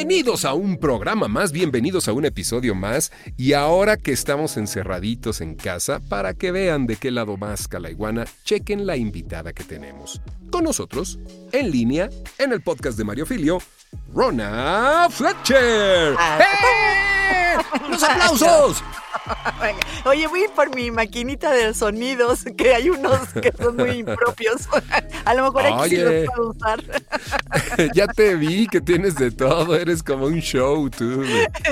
Bienvenidos a un programa más, bienvenidos a un episodio más y ahora que estamos encerraditos en casa, para que vean de qué lado más la iguana, chequen la invitada que tenemos. Con nosotros, en línea, en el podcast de Mario Filio, Rona Fletcher. Ah. ¡Los aplausos! Oye, voy a ir por mi maquinita de sonidos, que hay unos que son muy impropios. A lo mejor aquí sí los puedo usar. ya te vi que tienes de todo, eres como un show tú.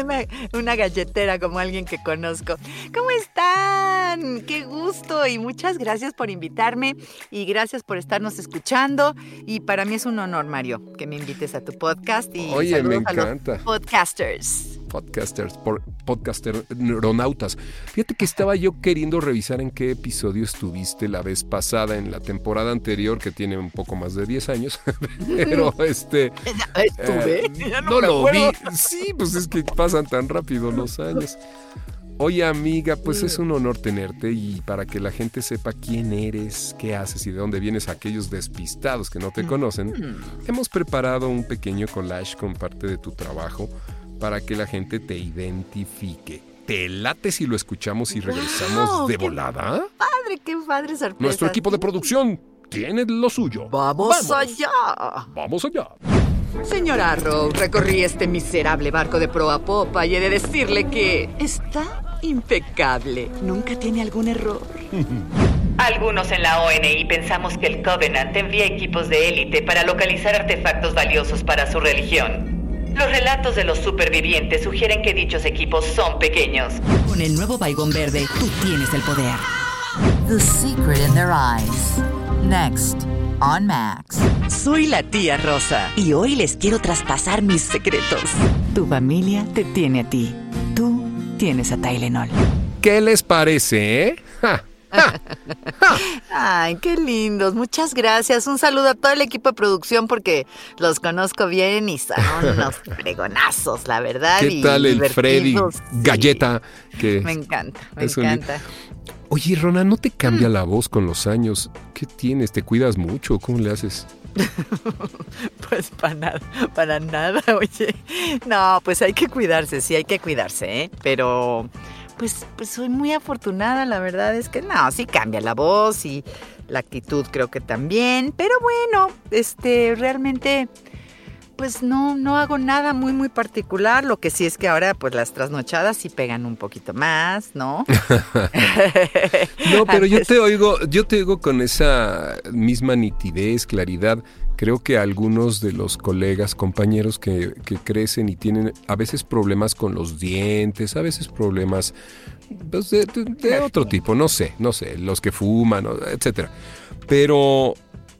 Una, una galletera como alguien que conozco. ¿Cómo están? Qué gusto y muchas gracias por invitarme y gracias por estarnos escuchando. Y para mí es un honor, Mario, que me invites a tu podcast y Oye, me saludos a los encanta. podcasters. Podcasters, por, podcaster neuronautas. Fíjate que estaba yo queriendo revisar en qué episodio estuviste la vez pasada, en la temporada anterior, que tiene un poco más de 10 años. Pero este. Estuve. eh, no lo vi. Sí, pues es que pasan tan rápido los años. Oye, amiga, pues es un honor tenerte y para que la gente sepa quién eres, qué haces y de dónde vienes, aquellos despistados que no te conocen, Mm. hemos preparado un pequeño collage con parte de tu trabajo para que la gente te identifique. ¿Te late si lo escuchamos y regresamos de ¡Qué volada? Padre, qué padre sorpresa. Nuestro equipo de producción tiene lo suyo. Vamos, allá. Vamos allá. Señor Arrow, recorrí este miserable barco de proa a popa y he de decirle que está impecable. Nunca tiene algún error. Algunos en la ONI pensamos que el Covenant envía equipos de élite para localizar artefactos valiosos para su religión. Los relatos de los supervivientes sugieren que dichos equipos son pequeños. Con el nuevo Baigón Verde, tú tienes el poder. The Secret in Their Eyes. Next, on Max. Soy la tía Rosa y hoy les quiero traspasar mis secretos. Tu familia te tiene a ti. Tú tienes a Tylenol. ¿Qué les parece, eh? Ja. Ay, qué lindos. Muchas gracias. Un saludo a todo el equipo de producción porque los conozco bien y son unos fregonazos, la verdad. ¿Qué y tal el Freddy. Sí. Galleta? Que Me encanta, me un- encanta. Oye, Rona, ¿no te Mm. cambia la voz con los años? ¿Qué tienes? ¿Te cuidas mucho? ¿Cómo le haces? Pues para nada, para nada, oye. No, pues hay que cuidarse, sí hay que cuidarse, ¿eh? Pero, pues, pues soy muy afortunada, la verdad es que no, sí cambia la voz y la actitud creo que también. Pero bueno, este, realmente, pues no, no hago nada muy, muy particular. Lo que sí es que ahora, pues las trasnochadas sí pegan un poquito más, ¿no? No, pero yo te oigo, yo te oigo con esa misma nitidez, claridad. Creo que algunos de los colegas, compañeros que, que crecen y tienen a veces problemas con los dientes, a veces problemas pues, de, otro tipo, no sé, no sé, los que fuman, etcétera. Pero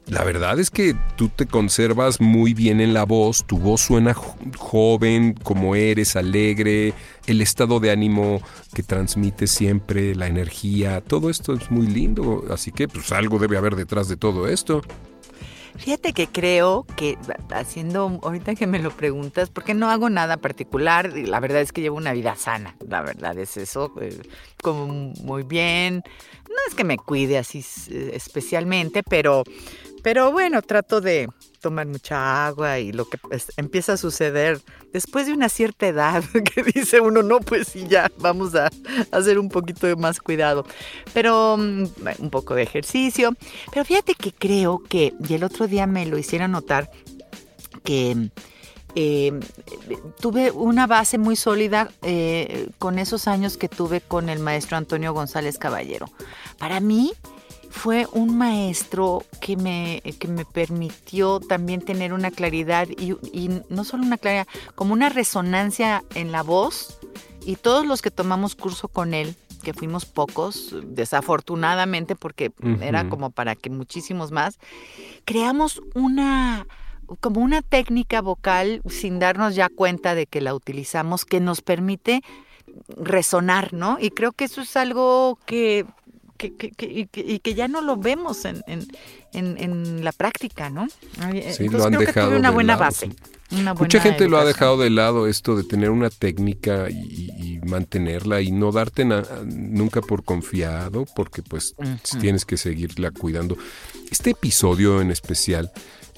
la verdad es que tú te conservas muy bien en la voz, tu voz suena jo- joven, como eres, alegre, el estado de ánimo que transmites siempre, la energía, todo esto es muy lindo, así que pues algo debe haber detrás de todo esto. Fíjate que creo que haciendo, ahorita que me lo preguntas, porque no hago nada particular, la verdad es que llevo una vida sana, la verdad es eso, eh, como muy bien, no es que me cuide así eh, especialmente, pero, pero bueno, trato de tomar mucha agua y lo que pues, empieza a suceder después de una cierta edad, que dice uno, no, pues sí, ya, vamos a hacer un poquito de más cuidado, pero mm, un poco de ejercicio, pero fíjate que creo que, y el otro día me lo hicieron notar, que eh, tuve una base muy sólida eh, con esos años que tuve con el maestro Antonio González Caballero. Para mí, fue un maestro que me, que me permitió también tener una claridad y, y no solo una claridad, como una resonancia en la voz. Y todos los que tomamos curso con él, que fuimos pocos, desafortunadamente, porque era como para que muchísimos más, creamos una como una técnica vocal sin darnos ya cuenta de que la utilizamos que nos permite resonar, ¿no? Y creo que eso es algo que, que- que- que- y, que, y que ya no lo vemos en, en- en- en la práctica, ¿no? Ay, Sí, Entonces lo han creo que dejado tuve una de buena lado, base. sí. una Mucha gente lo ha dejado de lado esto de tener una técnica y, y mantenerla y no darte nunca por confiado porque pues tienes que seguirla cuidando. Este episodio en especial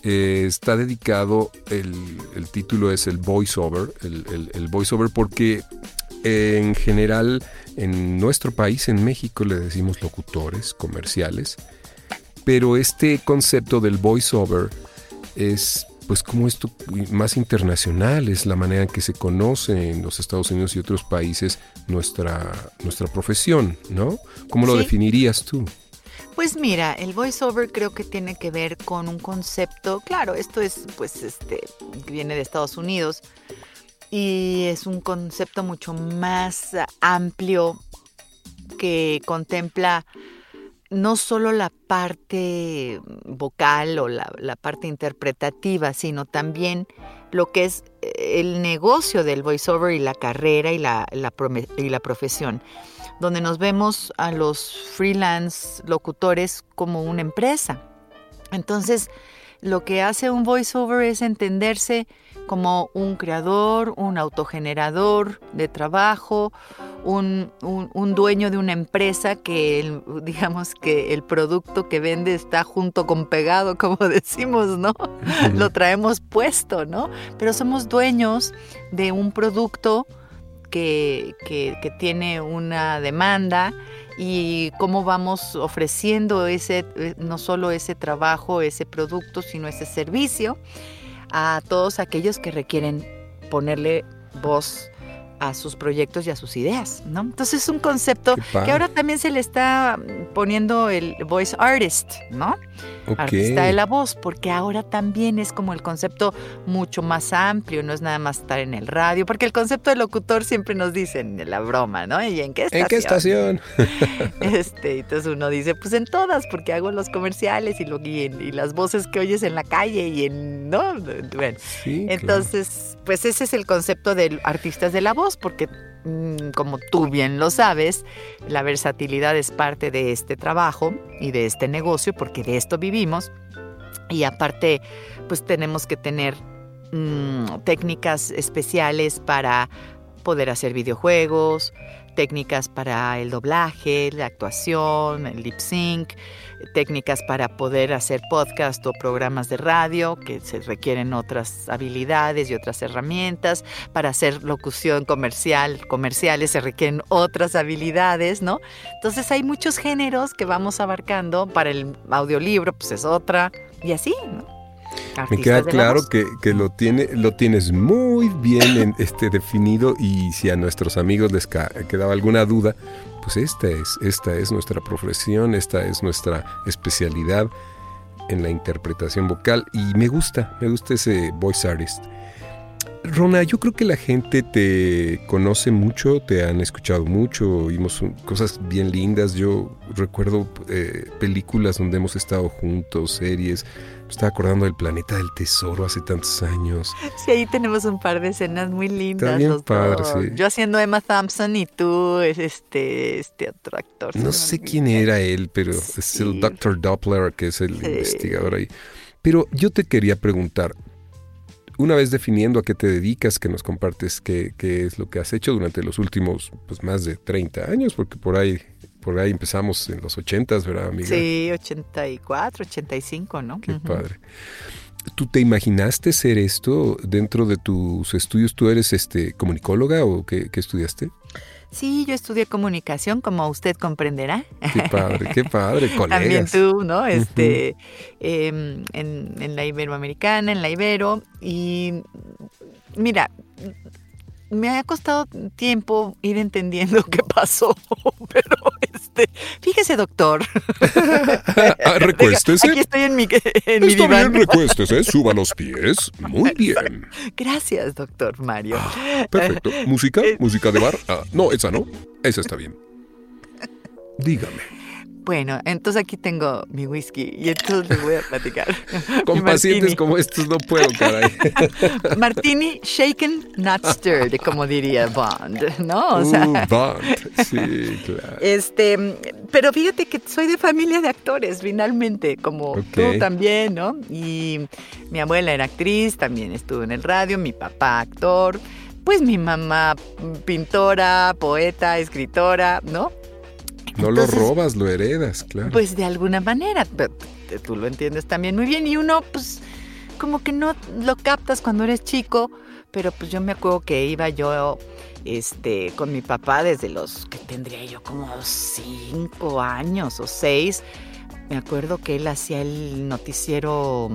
eh, está dedicado, el, el título es el voiceover, el, el, el voiceover porque eh, en general en nuestro país, en México, le decimos locutores comerciales, pero este concepto del voiceover es pues como esto más internacional, es la manera en que se conoce en los Estados Unidos y otros países nuestra, nuestra profesión, ¿no? ¿Cómo lo Sí. definirías tú? Pues mira, el voiceover creo que tiene que ver con un concepto, claro, esto es pues este viene de Estados Unidos y es un concepto mucho más amplio que contempla no solo la parte vocal o la, parte interpretativa, sino también lo que es eh, el negocio del voiceover y la carrera y la, y la profesión donde nos vemos a los freelance locutores como una empresa. Entonces, lo que hace un voiceover es entenderse como un creador, un autogenerador de trabajo, un, un- un dueño de una empresa que, el- digamos que el producto que vende está junto con pegado, como decimos, ¿no? Lo traemos puesto, ¿no? Pero somos dueños de un producto que, que- que tiene una demanda y cómo vamos ofreciendo ese, no solo ese trabajo, ese producto, sino ese servicio a todos aquellos que requieren ponerle voz a sus proyectos y a sus ideas, ¿no? Entonces es un concepto que ahora también se le está poniendo el voice artist, ¿no? Ok. artista de la voz, porque ahora también es como el concepto mucho más amplio, no es nada más estar en el radio, porque el concepto de locutor siempre nos dicen la broma, ¿no? ¿Y en qué estación? ¿En qué estación? Este, entonces uno dice, pues en todas, porque hago los comerciales y, lo, y, en- y las voces que oyes en la calle y en, ¿no? Bueno, Sí, claro. Pues ese es el concepto de artistas de la voz, porque mm, como tú bien lo sabes, la versatilidad es parte de este trabajo y de este negocio, porque de esto vivimos. Y aparte, pues tenemos que tener mm, técnicas especiales para poder hacer videojuegos, técnicas para el doblaje, la actuación, el lip sync, técnicas para poder hacer podcast o programas de radio que se requieren otras habilidades y otras herramientas, para hacer locución comercial, comerciales se requieren otras habilidades, ¿no? Entonces hay muchos géneros que vamos abarcando, para el audiolibro pues es otra y así, ¿no? Me queda claro que, que lo, tiene, lo tienes muy bien en- este, definido y si a nuestros amigos les quedaba alguna duda, pues esta es, esta es nuestra profesión, esta es nuestra especialidad en la interpretación vocal y me gusta, me gusta ese voice artist. Rona, yo creo que la gente te conoce mucho, te han escuchado mucho, un- cosas bien lindas. Yo recuerdo eh, películas donde hemos estado juntos, series. Estaba acordando del Planeta del Tesoro hace tantos años. Sí, ahí tenemos un par de escenas muy lindas. bien los padre, dos. sí. Yo haciendo Emma Thompson y tú, este, este otro actor. No sé quién era él, pero es el Dr. Doppler, que es el Sí. investigador ahí. Pero yo te quería preguntar, una vez definiendo a qué te dedicas, que nos compartes qué, qué es lo que has hecho durante los últimos pues, más de 30 años, porque por ahí, por ahí empezamos en los 80s, ¿verdad, amiga? Sí, 84, 85, ¿no? Qué padre. ¿Tú te imaginaste ser esto dentro de tus estudios? ¿Tú eres este comunicóloga o qué, qué estudiaste? Sí, yo estudié comunicación, como usted comprenderá. Qué padre, qué padre, También colegas. tú, ¿no? Este, em, en, en la Iberoamericana, en la Ibero. Y mira, me ha costado tiempo ir entendiendo qué pasó, pero este, fíjese doctor. Ah, recuéstese. Aquí estoy en mi, en mi Está diván. bien, recuéstese, suba los pies. Muy bien. Gracias, doctor Mario. Perfecto. ¿Música? Eh, ¿Música de bar? Ah, no, esa no. Esa está bien. Dígame. Bueno, entonces aquí tengo mi whisky y entonces les voy a platicar. Con pacientes como estos no puedo, caray. Martini shaken, not stirred, como diría Bond, ¿no? O sea, Uh, Bond. Sí, claro. Este, pero fíjate que soy de familia de actores, finalmente, como tú también, ¿no? Y mi abuela era actriz, también estuvo en el radio, mi papá actor, pues mi mamá pintora, poeta, escritora, ¿no? No lo robas, lo heredas, claro. Pues de alguna manera, pero tú lo entiendes también muy bien y uno pues como que no lo captas cuando eres chico, pero pues yo me acuerdo que iba yo este con mi papá desde los que tendría yo como cinco años o seis. Me acuerdo que él hacía el noticiero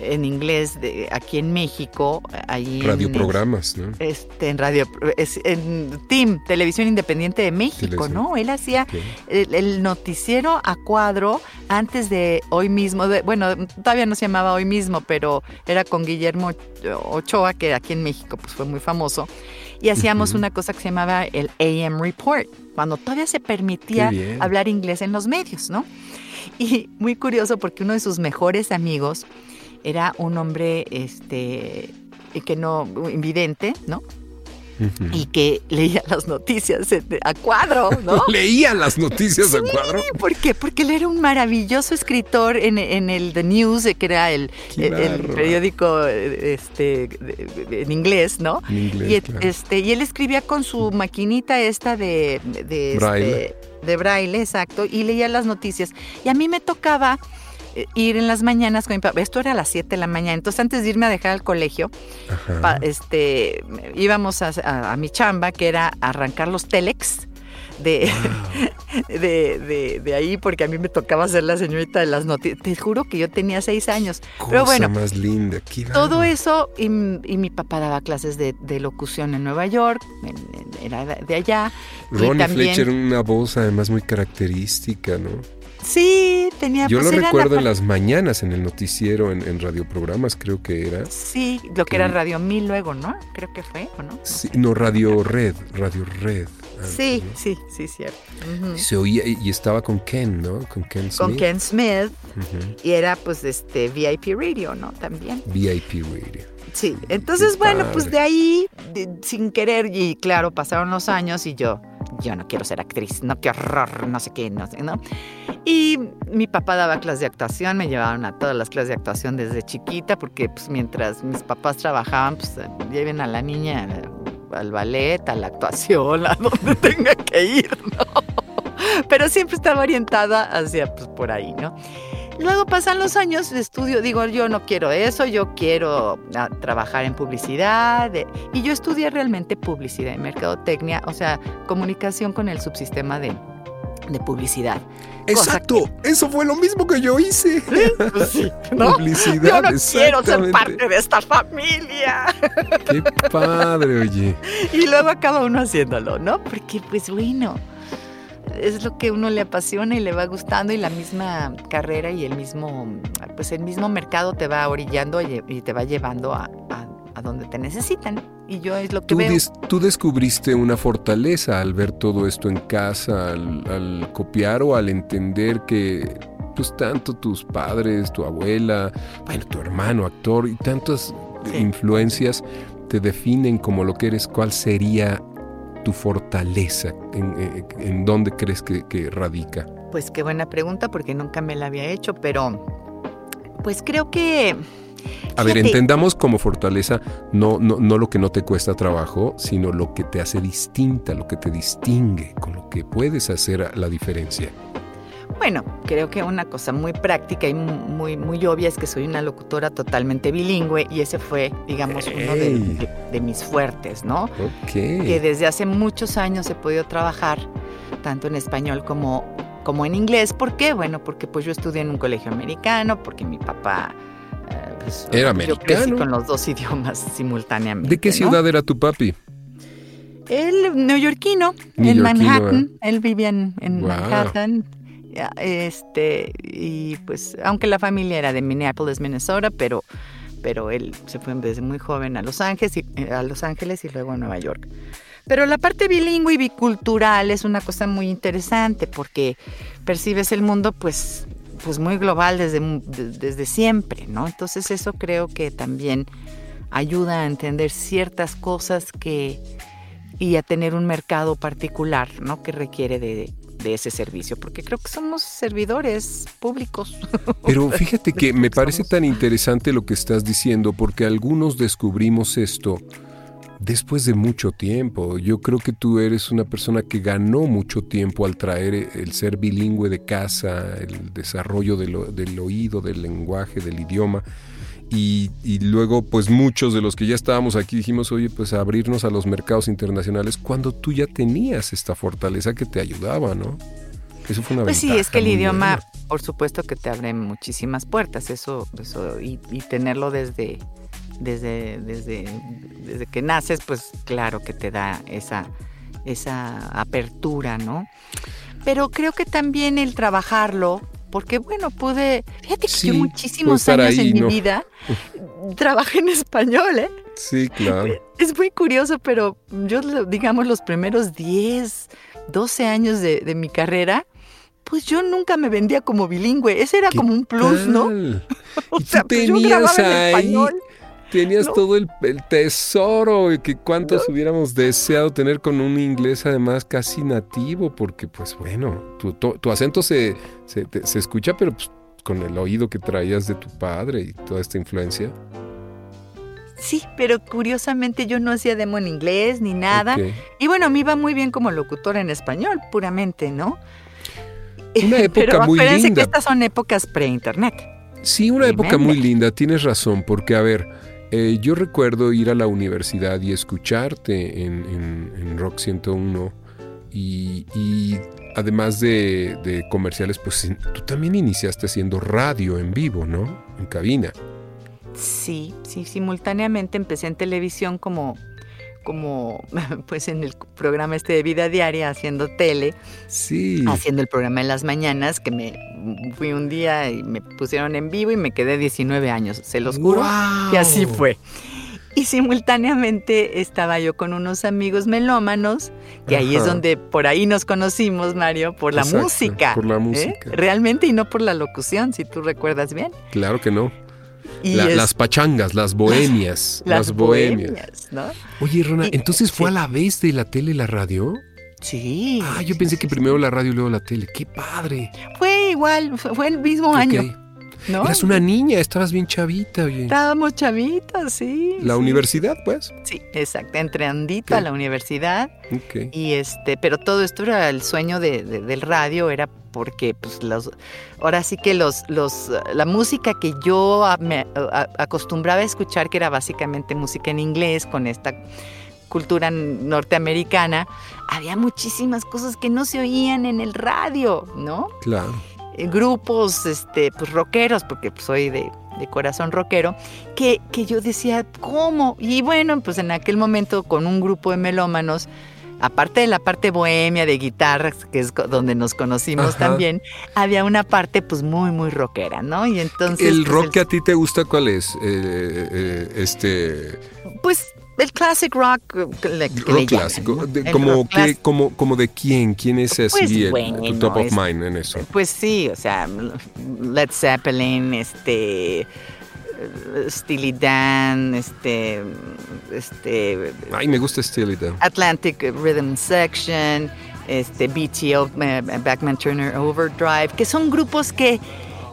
en inglés de aquí en México, ahí en- Radioprogramas, ¿no? este, en radio, es, en TIM, Televisión Independiente de México, Televisión. ¿no? Él hacía el, el noticiero a cuadro antes de hoy mismo, de- bueno, todavía no se llamaba hoy mismo, pero era con Guillermo Ochoa, que aquí en México pues fue muy famoso, y hacíamos una cosa que se llamaba el AM Report, cuando todavía se permitía hablar inglés en los medios, ¿no? Y muy curioso porque uno de sus mejores amigos era un hombre, este, que no, invidente, ¿no? Y que leía las noticias a cuadro, ¿no? Leía las noticias a cuadro. Sí, ¿Por qué? Porque él era un maravilloso escritor en, en el The News, que era el, el- periódico este, en inglés, ¿no? En inglés, Y, claro. este, y él escribía con su maquinita esta de, de, Braille. este, de braille, exacto, y leía las noticias. Y a mí me tocaba ir en las mañanas con mi papá. Esto era a las 7 de la mañana. Entonces, antes de irme a dejar al colegio, pa- este, íbamos a, a- a mi chamba, que era arrancar los telex. De, de, de- de ahí, porque a mí me tocaba ser la señorita de las noticias. Te juro que yo tenía seis años. Pero Cosa bueno, más linda. Todo eso, y, y mi papá daba clases de, de locución en Nueva York, en- en- era de allá. y Ronnie también- Fletcher, una voz además muy característica, ¿no? Sí, tenía Yo pues, lo la recuerdo en las mañanas en el noticiero, en, en radioprogramas, creo que era. Sí, lo que que- era Radio Mil luego, ¿no? Creo que fue, ¿o no? No Sí, sé. no, Radio Red, Radio Red. antes, Sí, sí, sí, cierto. Se oía y estaba con Ken, ¿no? Con Ken Con Smith. Ken Smith y era pues este VIP Radio, ¿no? También. VIP Radio. Sí, entonces Qué bueno, pues de ahí, de- sin querer, y claro, pasaron los años y yo, yo no quiero ser actriz, no, qué horror, no sé qué, no sé, ¿no? Y mi papá daba clases de actuación, me llevaban a todas las clases de actuación desde chiquita, porque pues mientras mis papás trabajaban, pues lleven a la niña al ballet, a la actuación, a donde tenga que ir, ¿no? Pero siempre estaba orientada hacia, pues por ahí, ¿no? Luego pasan los años de estudio, digo, yo no quiero eso, yo quiero ah, trabajar en publicidad. eh, y yo estudié realmente publicidad y mercadotecnia, o sea, comunicación con el subsistema de, de publicidad. Exacto, eso fue lo mismo que yo hice. Pues sí, ¿no? Publicidad. Yo no quiero ser parte de esta familia. Qué padre, oye. Y luego acaba uno haciéndolo, ¿no? Porque, pues bueno, es lo que uno le apasiona y le va gustando y la misma carrera y el mismo, pues el mismo mercado te va orillando y te va llevando a, a- a donde te necesitan. Y yo es lo que Tú, veo. des- tú descubriste una fortaleza al ver todo esto en casa, al, al copiar o al entender que pues tanto tus padres, tu abuela, bueno, tu hermano actor y tantas Sí. influencias te definen como lo que eres. ¿Cuál sería tu fortaleza? ¿En, en- en dónde crees que, que radica? Pues qué buena pregunta porque nunca me la había hecho, pero pues creo que... A ver, entendamos como fortaleza no, no, no lo que no te cuesta trabajo, sino lo que te hace distinta, lo que te distingue, con lo que puedes hacer la diferencia. Bueno, creo que una cosa muy práctica y muy, muy obvia es que soy una locutora totalmente bilingüe y ese fue, digamos, uno de, Ey. de- de mis fuertes, ¿no? Ok. Que desde hace muchos años he podido trabajar tanto en español como, como en inglés. ¿Por qué? Bueno, porque pues yo estudié en un colegio americano, porque mi papá... eh, pues, Era Yo crecí americano. con los dos idiomas simultáneamente. ¿De qué ¿no? ciudad era tu papi? Él, neoyorquino, en Manhattan. ¿eh? Él vivía en, en Wow. Manhattan. Este, y pues, aunque la familia era de Minneapolis, Minnesota, pero, pero él se fue desde muy joven a Los Ángeles y, eh, a Los Ángeles y luego a Nueva York. Pero la parte bilingüe y bicultural es una cosa muy interesante porque percibes el mundo pues, pues muy global desde, desde siempre, ¿no? Entonces eso creo que también ayuda a entender ciertas cosas que y a tener un mercado particular, ¿no? Que requiere de, de ese servicio, porque creo que somos servidores públicos. Pero fíjate que me parece tan interesante lo que estás diciendo, porque algunos descubrimos esto después de mucho tiempo. Yo creo que tú eres una persona que ganó mucho tiempo al traer el ser bilingüe de casa, el desarrollo del, del oído, del lenguaje, del idioma. Y, y luego, pues muchos de los que ya estábamos aquí dijimos, oye, pues abrirnos a los mercados internacionales cuando tú ya tenías esta fortaleza que te ayudaba, ¿no? Eso fue una Pues sí, es que el idioma, buena. por supuesto que te abre muchísimas puertas, eso, eso y, y tenerlo desde, desde, desde, desde que naces, pues claro que te da esa, esa apertura, ¿no? Pero creo que también el trabajarlo, porque bueno, pude, fíjate que Sí, yo muchísimos años ahí, en ¿no? mi vida trabajé en español, ¿eh? Sí, claro. Es muy curioso, pero yo, digamos, los primeros 10, 12 años de, de mi carrera, pues yo nunca me vendía como bilingüe. Ese era ¿Qué como un plus, ¿no? O sea, pues yo grababa en español. Tenías ¿no? todo el, el tesoro y que cuántos hubiéramos deseado tener con un inglés además casi nativo, porque pues bueno, tu, tu- tu acento se, se, te- se escucha, pero pues, con el oído que traías de tu padre y toda esta influencia. Sí, pero curiosamente yo no hacía demo en inglés ni nada. Y bueno, me iba muy bien como locutora en español, puramente, ¿no? Una época pero muy linda. que estas son épocas pre-internet. Sí, una época muy linda, tienes razón, porque a ver, eh, yo recuerdo ir a la universidad y escucharte en, Rock 101 y, además de, de comerciales, pues tú también iniciaste haciendo radio en vivo, ¿no? En cabina. Sí, sí, simultáneamente empecé en televisión como, como pues en el programa este de vida diaria haciendo tele, Sí. haciendo el programa de las mañanas, que me fui un día y me pusieron en vivo y me quedé 19 años, se los juro, que así fue. Y simultáneamente estaba yo con unos amigos melómanos, que ahí es donde por ahí nos conocimos, Mario, por la Exacto, música. por la ¿eh? música. Realmente y no por la locución, si tú recuerdas bien. Claro que no. Y La- es- Las pachangas, las bohemias. las, las bohemias. bohemias, ¿no? Oye, Rona, Y- entonces fue a la vez de la tele y la radio. Sí. Ah, yo pensé que primero la radio y luego la tele. ¡Qué padre! Fue igual, fue el mismo año, ¿no? Eras una niña, estabas bien chavita, oye. Estábamos chavitos, sí. La sí. universidad, pues. Sí, exacto. Entré andito a Ok. la universidad Ok. y este, pero todo esto era el sueño de- de- del radio, era porque pues los, ahora sí que los, los, la música que yo a- me a- acostumbraba a escuchar, que era básicamente música en inglés con esta cultura norteamericana, había muchísimas cosas que no se oían en el radio, ¿no? Claro. Eh, grupos este, pues, rockeros, porque pues, soy de, de corazón rockero, que, que yo decía, ¿cómo? Y bueno, pues en aquel momento con un grupo de melómanos, aparte de la parte bohemia de guitarras, que es donde nos conocimos Ajá. también, había una parte pues muy, muy rockera, ¿no? Y entonces... ¿El pues, rock que a ti te gusta cuál es? Eh, eh, este Pues el classic rock, que le- rock llaman, clásico. ¿no? De- como, rock que, clásico. como, como de quién, quién es así Pues, el, bueno, tu top of mind en eso. Pues sí, o sea, Led Zeppelin, este, Steely Dan, este, este, Ay, me gusta Steely Dan. Atlantic Rhythm Section, este, BTO, eh, Backman Turner Overdrive, que son grupos que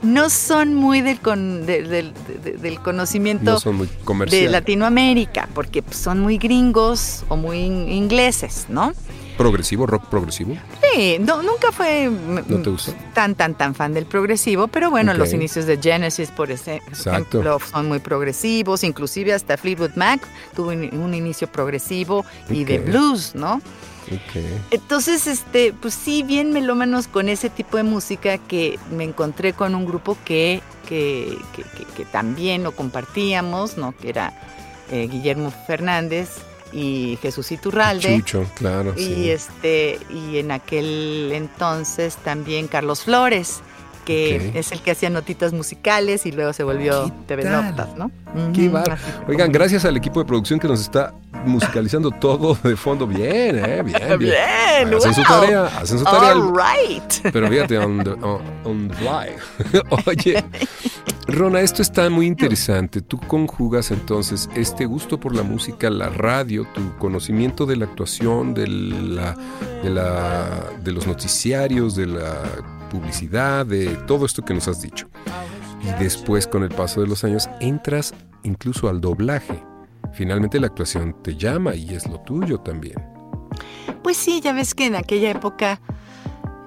no son muy del, con- de- del- de- del conocimiento No son muy de. Latinoamérica, porque son muy gringos o muy in- ingleses, ¿no? Progresivo, rock progresivo. Sí, no, nunca fue ¿No te gusta? tan, tan, tan fan del progresivo, pero bueno, los inicios de Genesis, por ejemplo, son muy progresivos, inclusive hasta Fleetwood Mac tuvo un, un inicio progresivo y de blues, ¿no? Entonces, este, pues sí, bien melómanos con ese tipo de música que me encontré con un grupo que, que, que- que- que también lo compartíamos, ¿no? Que era eh, Guillermo Fernández y Jesús Iturralde. Chucho, claro. Y sí. este, y en aquel entonces también Carlos Flores, que es el que hacía notitas musicales y luego se volvió ¿Qué TV? Notas, ¿no? Qué Ujú, bar- Oigan, gracias al equipo de producción que nos está musicalizando todo de fondo. Bien, ¿eh? Bien, bien. Bien, Hacen su wow. tarea, hacen su tarea. All right. Pero fíjate, on the, on, on the fly. Oye, Rona, esto está muy interesante. Tú conjugas entonces este gusto por la música, la radio, tu conocimiento de la actuación, de, la, de, la, de los noticiarios, de la publicidad, de todo esto que nos has dicho. Y después, con el paso de los años, entras incluso al doblaje. Finalmente la actuación te llama y es lo tuyo también. Pues sí, ya ves que en aquella época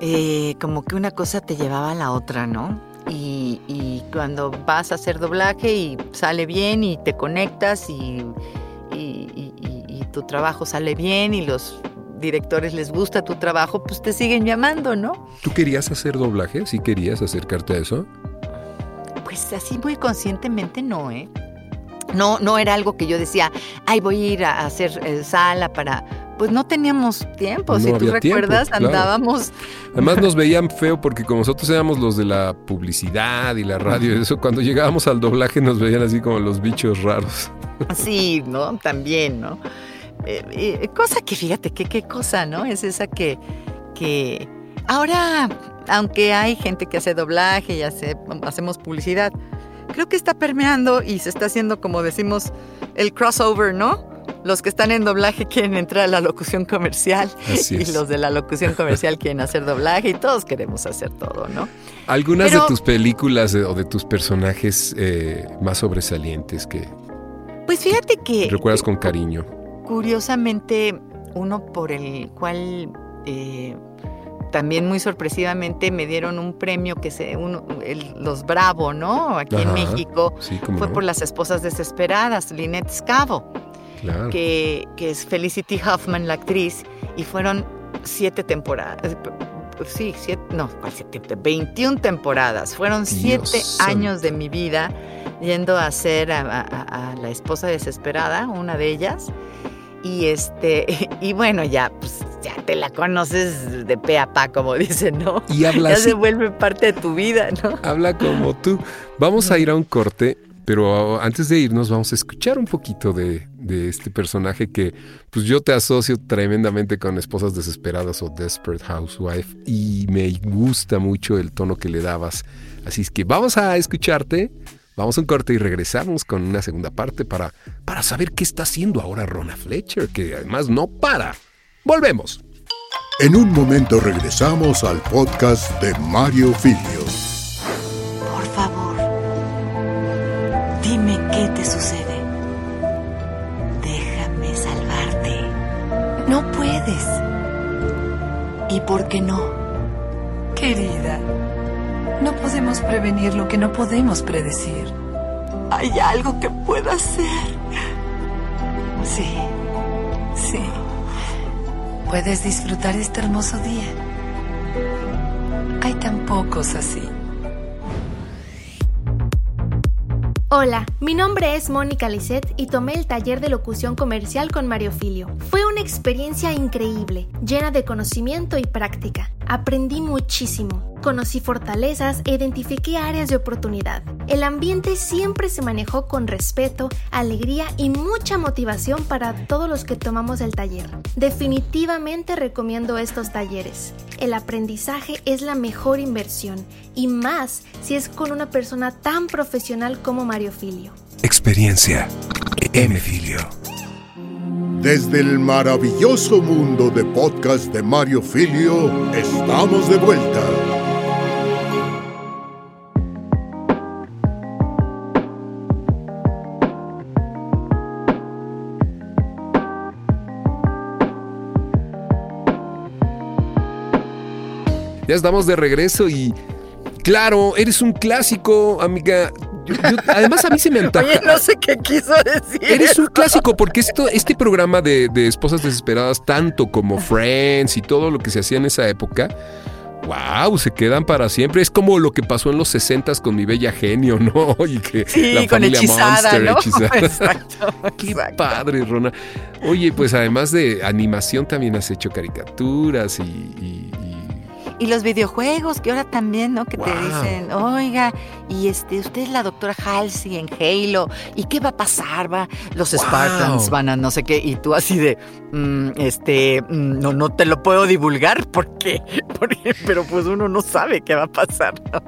eh, como que una cosa te llevaba a la otra, ¿no? Y, y cuando vas a hacer doblaje y sale bien y te conectas y, y- y- y- y tu trabajo sale bien y los directores les gusta tu trabajo, pues te siguen llamando, ¿no? ¿Tú querías hacer doblaje? ¿Sí querías acercarte a eso? Pues así muy conscientemente no, ¿eh? No, no era algo que yo decía, ay, voy a ir a hacer eh, sala para... Pues no teníamos tiempo, No si tú tiempo, recuerdas, claro. andábamos Además nos veían feo porque como nosotros éramos los de la publicidad y la radio y eso, cuando llegábamos al doblaje nos veían así como los bichos raros. Sí, ¿no? También, ¿no? Eh, eh, cosa que fíjate, que qué cosa, ¿no? Es esa que, que ahora, aunque hay gente que hace doblaje y hace, hacemos publicidad, creo que está permeando y se está haciendo, como decimos, el crossover, ¿no? Los que están en doblaje quieren entrar a la locución comercial Así y es. los de la locución comercial quieren hacer doblaje y todos queremos hacer todo, ¿no? Algunas Pero- de tus películas eh, o de tus personajes eh, más sobresalientes que Pues fíjate que... recuerdas con cariño. Curiosamente, uno por el cual eh, también muy sorpresivamente me dieron un premio que se uno, el- los Bravo, ¿no? Aquí en. México. Sí, Fue por las esposas desesperadas, Lynette Scavo, Claro. que, que es Felicity Huffman, la actriz, y fueron siete temporadas. Sí, siete, no, ¿cuál siete? 21 temporadas. Fueron Dios siete santo. años de mi vida yendo a ser a, a- a la esposa desesperada, una de ellas. Y este, y bueno, ya, pues ya te la conoces de pe a pa, como dicen, ¿no? Y habla Ya así, se vuelve parte de tu vida, ¿no? habla como tú. Vamos a ir a un corte, pero antes de irnos vamos a escuchar un poquito de, de este personaje que pues yo te asocio tremendamente con Esposas Desesperadas o Desperate Housewife y me gusta mucho el tono que le dabas. Así es que vamos a escucharte. Vamos a un corte y regresamos con una segunda parte para, para saber qué está haciendo ahora Rona Fletcher, que además no para. Volvemos. En un momento regresamos al podcast de Mario Filio. Por favor, dime qué te sucede. Déjame salvarte. No puedes. ¿Y por qué no? Querida, no podemos prevenir lo que no podemos predecir. ¿Hay algo que pueda hacer? Sí, sí. Puedes disfrutar este hermoso día. Hay tan pocos así. Hola, mi nombre es Mónica Lisset y tomé el taller de locución comercial con Mario Filio. Fue una experiencia increíble, llena de conocimiento y práctica. Aprendí muchísimo. Conocí fortalezas e identifiqué áreas de oportunidad. El ambiente siempre se manejó con respeto, alegría y mucha motivación para todos los que tomamos el taller. Definitivamente recomiendo estos talleres. El aprendizaje es la mejor inversión y más si es con una persona tan profesional como Mario Filio. Experiencia M. Filio. Desde el maravilloso mundo de podcast de Mario Filio, estamos de vuelta. Ya estamos de regreso y claro, eres un clásico, amiga. Yo- yo- además a mí se me antoja. Oye, no sé qué quiso decir. Eres un clásico porque esto, este programa de, de esposas desesperadas, tanto como Friends y todo lo que se hacía en esa época, wow, se quedan para siempre. Es como lo que pasó en los 60 con mi bella genio, ¿no? Y que Sí, la con familia hechizada, Monster, ¿no? hechizada. Exacto, Qué exacto. padre, Rona. Oye, pues además de animación también has hecho caricaturas y... y- y- los videojuegos, que ahora también, ¿no? Que te dicen, oiga, y este, usted es la doctora Halsey en Halo, ¿y qué va a pasar? Va, los Wow. Spartans van a no sé qué, y tú así de, "Mm, este, mm, no, no te lo puedo divulgar, ¿por qué? Porque, pero pues uno no sabe qué va a pasar, ¿no?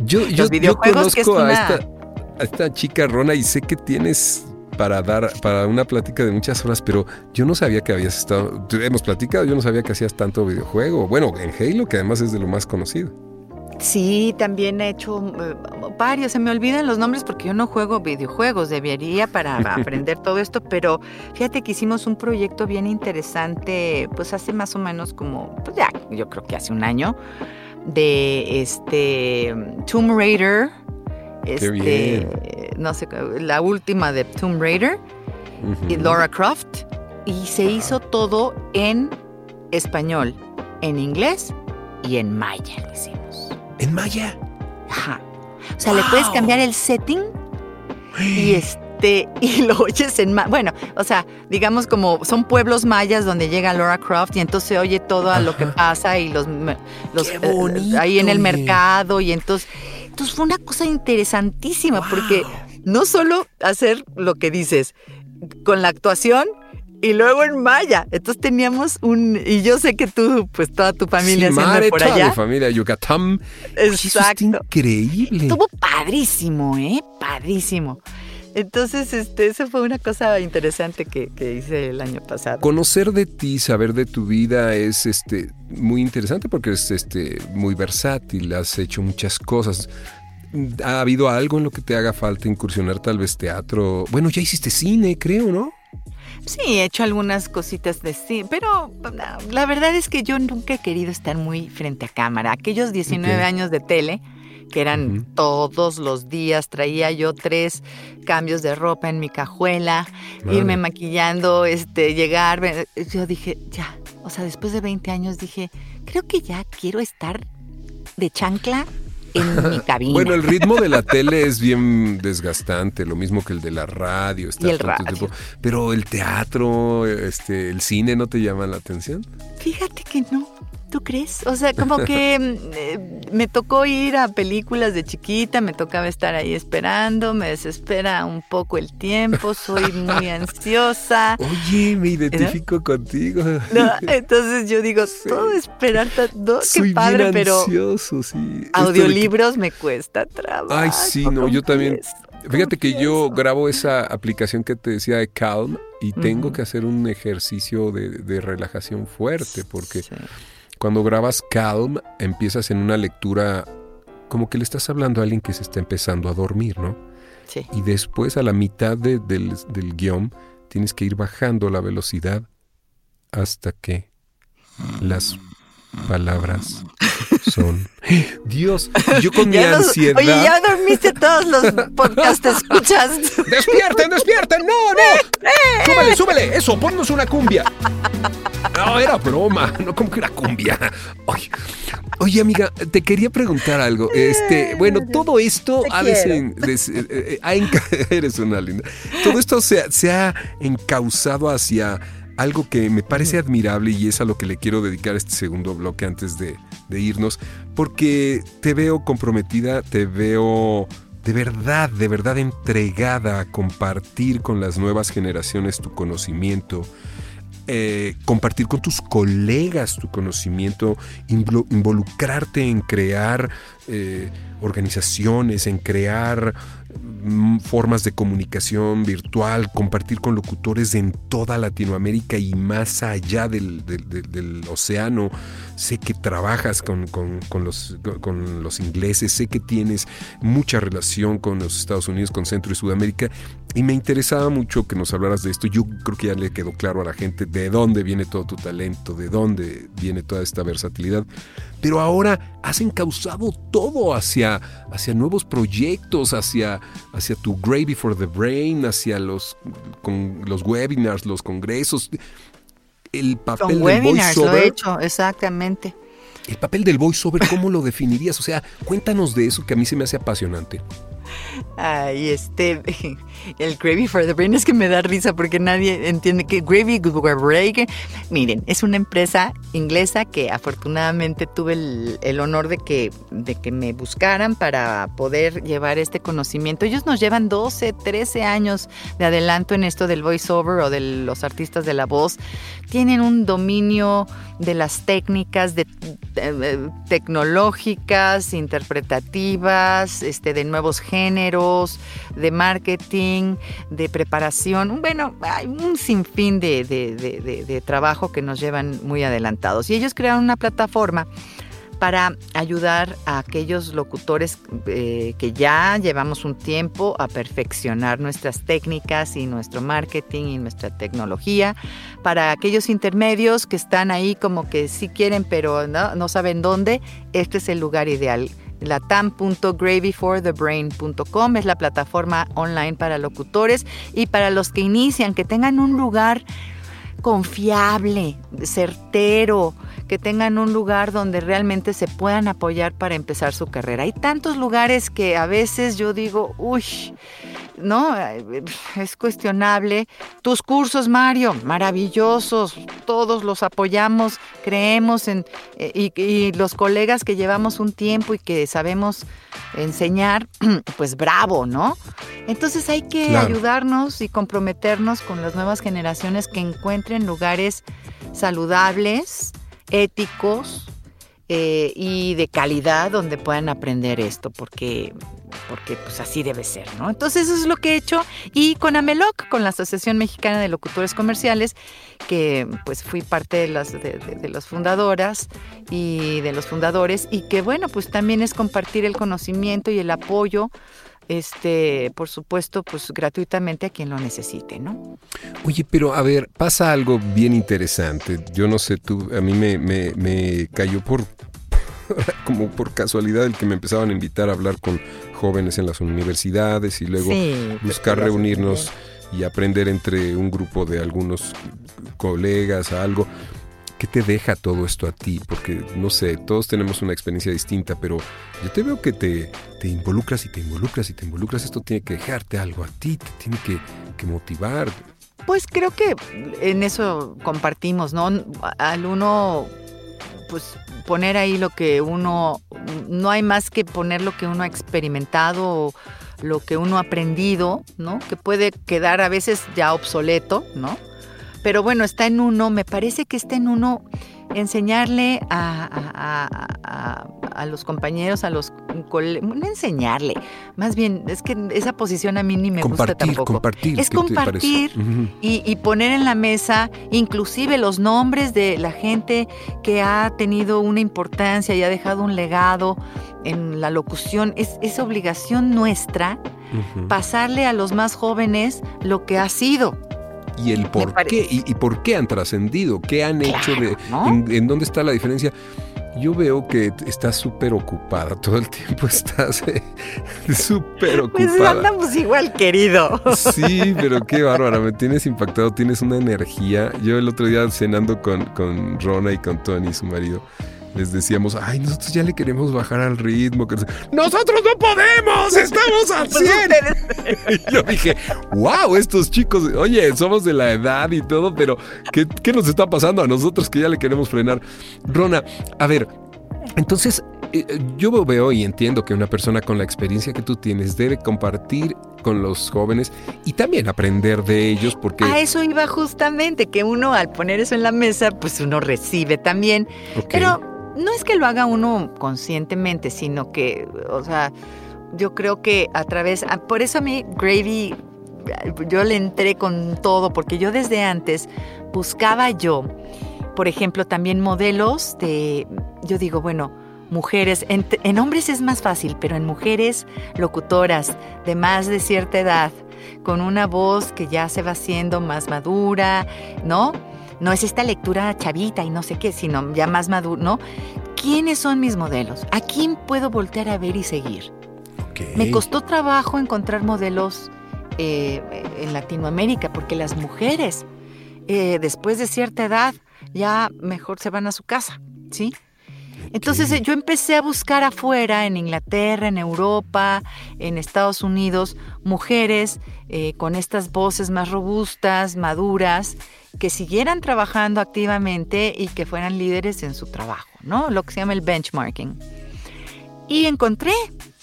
Yo, yo, yo videojuegos, que es conozco a, esta, a esta chica Rona y sé que tienes para dar para una plática de muchas horas, pero yo no sabía que habías estado. Hemos platicado, yo no sabía que hacías tanto videojuego. Bueno, en Halo, que además es de lo más conocido. Sí, también he hecho eh, varios. Se me olvidan los nombres porque yo no juego videojuegos. Debería para aprender todo esto, pero fíjate que hicimos un proyecto bien interesante, pues hace más o menos como, pues ya, yo creo que hace un año, de este Tomb Raider. Este, bien. no sé, la última de Tomb Raider y. Laura Croft. Y se hizo todo en español, en inglés y en maya lo hicimos. En Maya. Ajá. O sea, le puedes cambiar el setting y este y lo oyes en ma- bueno, o sea, digamos como son pueblos mayas donde llega Laura Croft y entonces se oye todo a lo que pasa y los, los Qué eh, ahí en el mercado y entonces entonces fue una cosa interesantísima porque no solo hacer lo que dices con la actuación y luego en maya. Entonces teníamos un y yo sé que tú pues toda tu familia Sí, siempre madre, por allá. mi familia Yucatán. Oye, Eso está Exacto. increíble. Estuvo padrísimo, ¿eh? Padrísimo. Entonces, este, eso fue una cosa interesante que, que hice el año pasado. Conocer de ti, saber de tu vida es este muy interesante porque es este muy versátil, has hecho muchas cosas. ¿Ha habido algo en lo que te haga falta incursionar tal vez teatro? Bueno, ya hiciste cine, creo, ¿no? Sí, he hecho algunas cositas de sí, pero no, la verdad es que yo nunca he querido estar muy frente a cámara. Aquellos 19 Ok. años de tele, que eran todos los días, traía yo tres cambios de ropa en mi cajuela, irme maquillando, este, llegar. ve- Yo dije, ya, o sea, después de 20 años dije, creo que ya quiero estar de chancla en mi cabina. Bueno, el ritmo de la tele es bien desgastante, lo mismo que el de la radio. estar Y el radio. tiempo. Pero el teatro, este, el cine, ¿no te llaman la atención? Fíjate que no. ¿Tú crees? O sea, como que mm, eh, me tocó ir a películas de chiquita, me tocaba estar ahí esperando, me desespera un poco el tiempo, soy muy ansiosa. Oye, me identifico contigo. ¿no? Entonces yo digo, todo esperar, tan- no, Soy qué padre, bien pero ansioso, sí. Que- audiolibros me cuesta trabajo. Ay, sí, no, yo también. Fíjate que yo grabo esa aplicación que te decía de Calm y tengo que hacer un ejercicio de, de relajación fuerte porque Sí. Cuando grabas Calm empiezas en una lectura como que le estás hablando a alguien que se está empezando a dormir, ¿no? Sí. Y después a la mitad de- del, del guion tienes que ir bajando la velocidad hasta que las palabras son... Dios, yo con mi los- ansiedad... Oye, ya dormiste todos los podcasts, ¿te escuchas? ¡Despierten, despierten! ¡No, no! ¡Súbele, súbele! ¡Eso, ponnos una cumbia! No, era broma, no como que era cumbia. Oye, oye, amiga, te quería preguntar algo. Este, bueno, todo esto ha desen- des- eh, eh, ha enca- eres una linda. Todo esto se, se ha encauzado hacia algo que me parece admirable y es a lo que le quiero dedicar este segundo bloque antes de, de irnos, porque te veo comprometida, te veo de verdad, de verdad entregada a compartir con las nuevas generaciones tu conocimiento, eh, compartir con tus colegas tu conocimiento, invo- involucrarte en crear eh, organizaciones, en crear formas de comunicación virtual, compartir con locutores en toda Latinoamérica y más allá del, océano. Sé que trabajas con, con- con los, con los ingleses, sé que tienes mucha relación con los Estados Unidos, con Centro y Sudamérica, y me interesaba mucho que nos hablaras de esto. Yo creo que ya le quedó claro a la gente de dónde viene todo tu talento, de dónde viene toda esta versatilidad. Pero ahora has encauzado todo hacia, hacia nuevos proyectos, hacia, hacia tu Gravy for the Brain, hacia los, con, los webinars, los congresos. El papel Con del webinars lo voiceover. he hecho, exactamente. El papel del voiceover, ¿cómo lo definirías? O sea, cuéntanos de eso que a mí se me hace apasionante. Ay, este, el Gravy for the Brain es que me da risa porque nadie entiende que Gravy Break. Miren, es una empresa inglesa que afortunadamente tuve el, honor de que, de que me buscaran para poder llevar este conocimiento. Ellos nos llevan 12, 13 años de adelanto en esto del voiceover o de los artistas de la voz. Tienen un dominio de las técnicas de, tecnológicas, interpretativas, este, de nuevos géneros, de marketing, de preparación. Bueno, hay un sinfín de, de trabajo que nos llevan muy adelantados. Y ellos crearon una plataforma para ayudar a aquellos locutores eh, que ya llevamos un tiempo a perfeccionar nuestras técnicas y nuestro marketing y nuestra tecnología, para aquellos intermedios que están ahí como que sí quieren pero no, no saben dónde, este es el lugar ideal latam.gravyforthebrain.com es la plataforma online para locutores y para los que inician, que tengan un lugar confiable, certero, que tengan un lugar donde realmente se puedan apoyar para empezar su carrera. Hay tantos lugares que a veces yo digo, uy, ¿no? Es cuestionable. Tus cursos, Mario, maravillosos, todos los apoyamos, creemos en, eh, y, los colegas que llevamos un tiempo y que sabemos enseñar, pues bravo, ¿no? Entonces hay que ayudarnos y comprometernos con las nuevas generaciones que encuentren lugares saludables, éticos, eh, y de calidad donde puedan aprender esto, porque, porque pues así debe ser, ¿no? Entonces eso es lo que he hecho y con Ameloc, con la Asociación Mexicana de Locutores Comerciales, que pues fui parte de las, de, las fundadoras y de los fundadores y que bueno, pues también es compartir el conocimiento y el apoyo este, por supuesto, pues gratuitamente a quien lo necesite, ¿no? Oye, pero a ver, pasa algo bien interesante. Yo no sé, tú, a mí me, me, me cayó por como por casualidad el que me empezaban a invitar a hablar con jóvenes en las universidades y luego buscar reunirnos y aprender entre un grupo de algunos colegas a algo. ¿Qué te deja todo esto a ti? Porque, no sé, todos tenemos una experiencia distinta, pero yo te veo que te, te involucras y te involucras y te involucras. Esto tiene que dejarte algo a ti, te tiene que, que motivar. Pues creo que en eso compartimos, ¿no? Al uno, pues poner ahí lo que uno, no hay más que poner lo que uno ha experimentado, lo que uno ha aprendido, ¿no? Que puede quedar a veces ya obsoleto, ¿no? Pero bueno, está en uno, me parece que está en uno enseñarle a, los compañeros, a los no enseñarle, más bien, es que esa posición a mí ni me gusta tampoco. Compartir, es compartir y, y, poner en la mesa inclusive los nombres de la gente que ha tenido una importancia y ha dejado un legado en la locución. Es, es obligación nuestra pasarle a los más jóvenes lo que ha sido y el por qué y, por qué han trascendido, qué han hecho, de, en, dónde está la diferencia. Yo veo que estás súper ocupada, todo el tiempo estás eh, súper pues ocupada. Pues andamos igual, querido. Sí, pero qué bárbara, me tienes impactado, tienes una energía. Yo el otro día cenando con, con Rona y con Tony, su marido, les decíamos, ay, nosotros ya le queremos bajar al ritmo. ¡Nosotros no podemos! ¡Estamos al 100! y yo dije, wow, estos chicos, oye, somos de la edad y todo, pero ¿qué, ¿qué nos está pasando a nosotros que ya le queremos frenar? Rona, a ver, entonces eh, yo veo y entiendo que una persona con la experiencia que tú tienes debe compartir con los jóvenes y también aprender de ellos porque... A eso iba justamente, que uno al poner eso en la mesa, pues uno recibe también. Pero no es que lo haga uno conscientemente, sino que, o sea, yo creo que a través, por eso a mí Gravy, yo le entré con todo, porque yo desde antes buscaba yo, por ejemplo, también modelos de, yo digo, bueno, mujeres, en, en hombres es más fácil, pero en mujeres locutoras de más de cierta edad, con una voz que ya se va haciendo más madura, ¿no? No es esta lectura chavita y no sé qué, sino ya más maduro, ¿no? ¿Quiénes son mis modelos? ¿A quién puedo voltear a ver y seguir? Me costó trabajo encontrar modelos eh, en Latinoamérica porque las mujeres, eh, después de cierta edad, ya mejor se van a su casa, ¿sí? Entonces eh, yo empecé a buscar afuera, en Inglaterra, en Europa, en Estados Unidos, mujeres eh, con estas voces más robustas, maduras, que siguieran trabajando activamente y que fueran líderes en su trabajo, ¿no? Lo que se llama el benchmarking. Y encontré,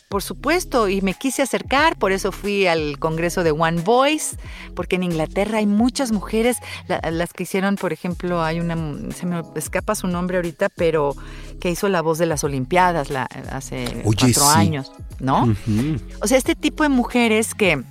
por supuesto, y me quise acercar, por eso fui al Congreso de One Voice, porque en Inglaterra hay muchas mujeres, las que hicieron, por ejemplo, hay una, se me escapa su nombre ahorita, pero que hizo la voz de las Olimpiadas la, hace cuatro años, ¿no? O sea, este tipo de mujeres que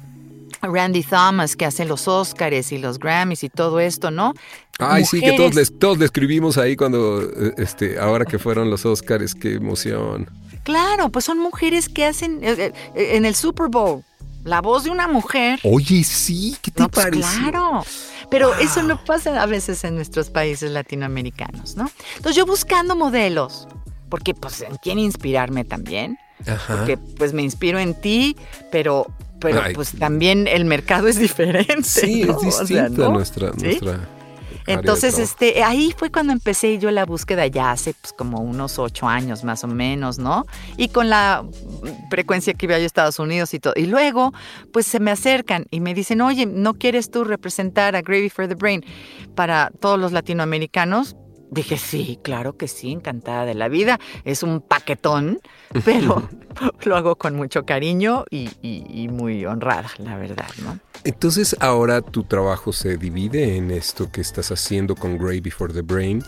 Randy Thomas, que hace los Oscars y los Grammys y todo esto, ¿no? Ay, sí, que todos les, todos escribimos ahí cuando, eh, este, ahora que fueron los Oscars, qué emoción. Claro, pues son mujeres que hacen eh, eh, en el Super Bowl la voz de una mujer. Oye, sí, ¿qué te pues claro, pero eso no pasa a veces en nuestros países latinoamericanos, ¿no? Entonces yo buscando modelos, porque pues en quién inspirarme también, Ajá. porque pues me inspiro en ti, pero pero pues también el mercado es diferente. Sí, es distinta nuestra, nuestra entonces, este, ahí fue cuando empecé yo la búsqueda ya hace pues, como unos ocho años más o menos, ¿no? Y con la frecuencia que iba yo a Estados Unidos y todo. Y luego, pues se me acercan y me dicen, oye, ¿no quieres tú representar a Gravy for the Brain para todos los latinoamericanos? Dije, sí, claro que sí, encantada de la vida. Es un paquetón, pero lo hago con mucho cariño y, muy honrada, la verdad, ¿no? Entonces ahora tu trabajo se divide en esto que estás haciendo con Gravy for the Brain.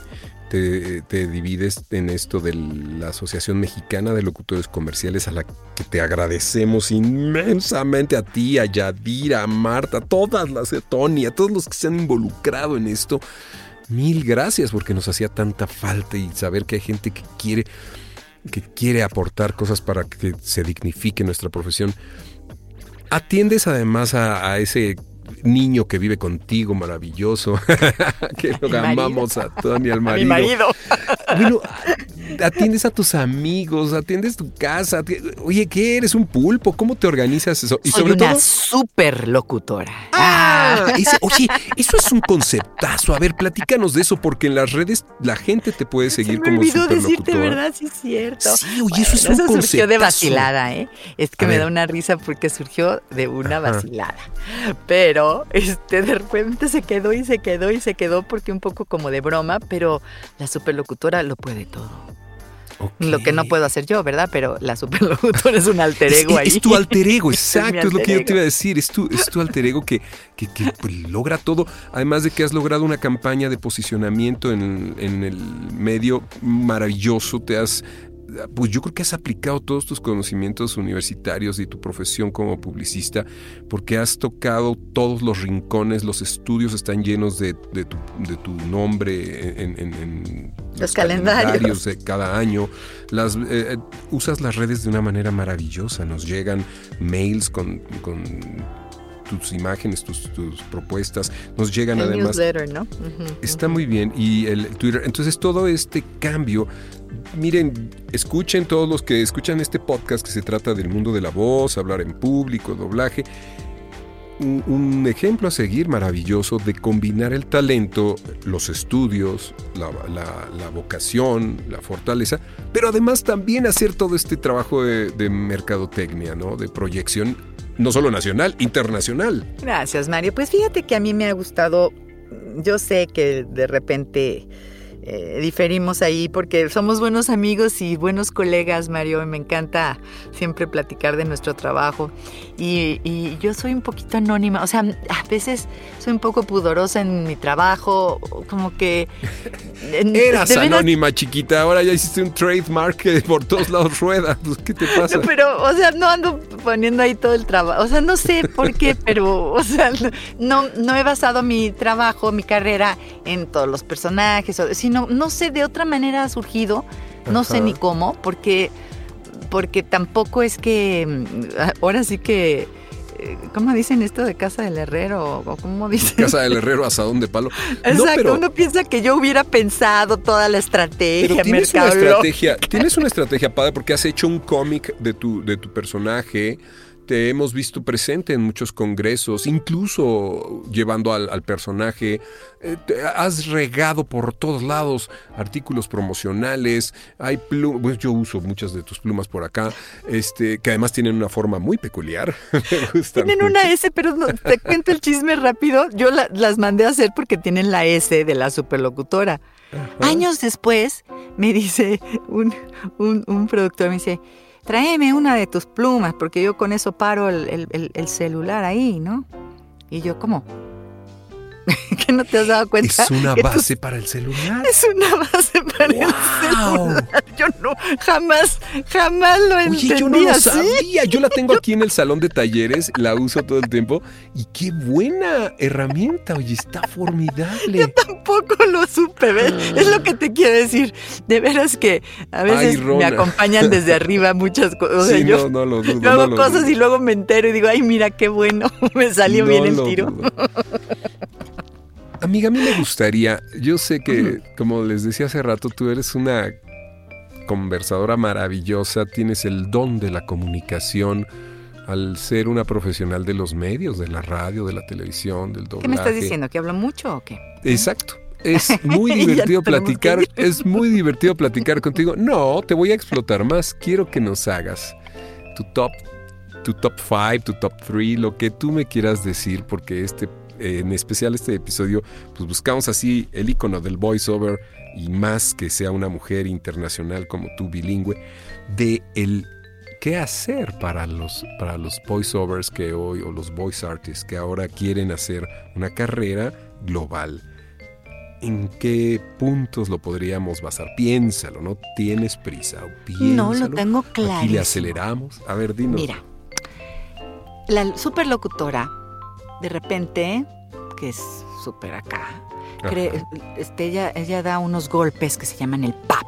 Te, te, divides en esto de la Asociación Mexicana de Locutores Comerciales, a la que te agradecemos inmensamente a ti, a Yadira, a Marta, a todas las, a Tony, a todos los que se han involucrado en esto Mil gracias porque nos hacía tanta falta y saber que hay gente que quiere que quiere aportar cosas para que se dignifique nuestra profesión. Atiendes además a, ese niño que vive contigo, maravilloso, que lo amamos a Tony, al marido. mi marido. Bueno, atiendes a tus amigos, atiendes tu casa. Oye, ¿qué eres? ¿Un pulpo? ¿Cómo te organizas eso? Y sobre una súper locutora. Ah, oye, eso es un conceptazo. A ver, platícanos de eso, porque en las redes la gente te puede seguir Se me como olvidó decirte, ¿verdad? Sí, es cierto. Sí, oye, eso es un concepto. surgió de vacilada, ¿eh? Es que me da una risa porque surgió de una vacilada. Pero, este, de repente se quedó y se quedó y se quedó porque un poco como de broma, pero la superlocutora lo puede todo. Lo que no puedo hacer yo, ¿verdad? Pero la superlocutora es un alter ego ahí. Es tu alter ego, exacto, es, lo que yo te iba a decir. Es tu, es tu alter ego que, que, pues, logra todo. Además de que has logrado una campaña de posicionamiento en, en el medio maravilloso, te has pues yo creo que has aplicado todos tus conocimientos universitarios y tu profesión como publicista, porque has tocado todos los rincones, los estudios están llenos de, tu, nombre en, los, calendarios. de cada año. Las, eh, eh, usas las redes de una manera maravillosa, nos llegan mails con, tus imágenes, tus, propuestas, nos llegan el además. Newsletter, ¿no? está muy bien. Y el Twitter. Entonces, todo este cambio miren, escuchen todos los que escuchan este podcast que se trata del mundo de la voz, hablar en público, doblaje. Un, ejemplo a seguir maravilloso de combinar el talento, los estudios, la, vocación, la fortaleza, pero además también hacer todo este trabajo de, de mercadotecnia, ¿no? de proyección, no solo nacional, internacional. Gracias, Mario. Pues fíjate que a mí me ha gustado, yo sé que de repente eh, diferimos ahí porque somos buenos amigos y buenos colegas, Mario, y me encanta siempre platicar de nuestro trabajo. Y, yo soy un poquito anónima, o sea, a veces soy un poco pudorosa en mi trabajo, como que... Eras anónima, chiquita, ahora ya hiciste un trademark que por todos lados rueda, pues, ¿qué te pasa? Pero, o sea, no ando poniendo ahí todo el trabajo, o sea, no sé por qué, pero, o sea, no, no he basado mi trabajo, mi carrera en todos los personajes, sino no, sé, de otra manera ha surgido, no sé ni cómo, porque, porque tampoco es que, mm, ahora sí que, eh, ¿cómo dicen esto de casa del herrero? ¿O cómo dicen? Casa del herrero, asadón de palo. Exacto, uno piensa que yo hubiera pensado toda la estrategia, pero tienes una estrategia, tienes una estrategia padre porque has hecho un cómic de tu, de tu personaje, te hemos visto presente en muchos congresos, incluso llevando al, al personaje. Eh, te has regado por todos lados artículos promocionales. Hay plumas, pues yo uso muchas de tus plumas por acá, este, que además tienen una forma muy peculiar. Me Tienen mucho. una S, pero no- te cuento el chisme rápido. Yo la- las mandé a hacer porque tienen la S de la superlocutora. Años después me dice un, un, un productor, me dice, tráeme una de tus plumas, porque yo con eso paro el, el- el- el celular ahí, ¿no? Y yo, ¿cómo? ¿Que no te has dado cuenta? Es una tú- base para el celular. Es una base para el celular. Yo no, jamás, jamás lo entendí Oye, yo no lo sabía. Yo la tengo aquí en el salón de talleres, la uso todo el tiempo. Y qué buena herramienta, oye, está formidable. Tampoco lo supe, ¿ves? Es lo que te quiero decir. De veras que a veces Ay, me acompañan desde arriba muchas cosas. O sea, Sí, yo, no, no lo dudo. yo hago no lo cosas dudo. y luego me entero y digo, ay, mira qué bueno, me salió bien el tiro. Amiga, a mí me gustaría, yo sé que, como les decía hace rato, tú eres una conversadora maravillosa, tienes el don de la comunicación al ser una profesional de los medios, de la radio, de la televisión, del doblaje. ¿Qué me estás diciendo? ¿Que hablo mucho o qué? Exacto. Es muy divertido platicar, es muy divertido platicar contigo. No, te voy a explotar más. Quiero que nos hagas tu top, tu top 5, tu top 3, lo que tú me quieras decir, porque este, en especial este episodio, pues buscamos así el icono del voiceover y más que sea una mujer internacional como tú, bilingüe, de el qué hacer para los, para los voiceovers que hoy, o los voice artists que ahora quieren hacer una carrera global. ¿En qué puntos lo podríamos basar? Piénsalo, no tienes prisa. No, lo piénsalo. tengo Aquí le clarísimo. aceleramos. A ver, dinos. Mira, la superlocutora, de repente, que es súper acá, cree- este, ella, ella da unos golpes que se llaman el pap.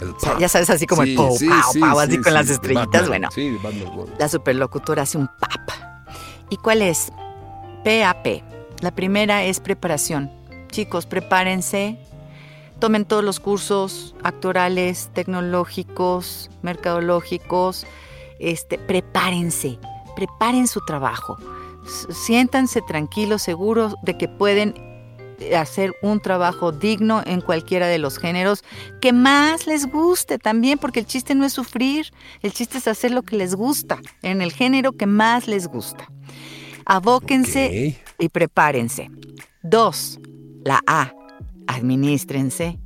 El O sea, pop. ya sabes, así como el pow, sí, pow, sí, pow, sí, así con las estrellitas. Batman. Bueno, Batman la superlocutora hace un pap. ¿Y cuál es? PAP. La primera es preparación. Chicos, prepárense. Tomen todos los cursos actorales, tecnológicos, mercadológicos. Este, prepárense. Preparen su trabajo. Siéntanse tranquilos, seguros de que pueden hacer un trabajo digno en cualquiera de los géneros que más les guste también, porque el chiste no es sufrir, el chiste es hacer lo que les gusta, en el género que más les gusta. Abóquense y prepárense. Dos, la A, administrense.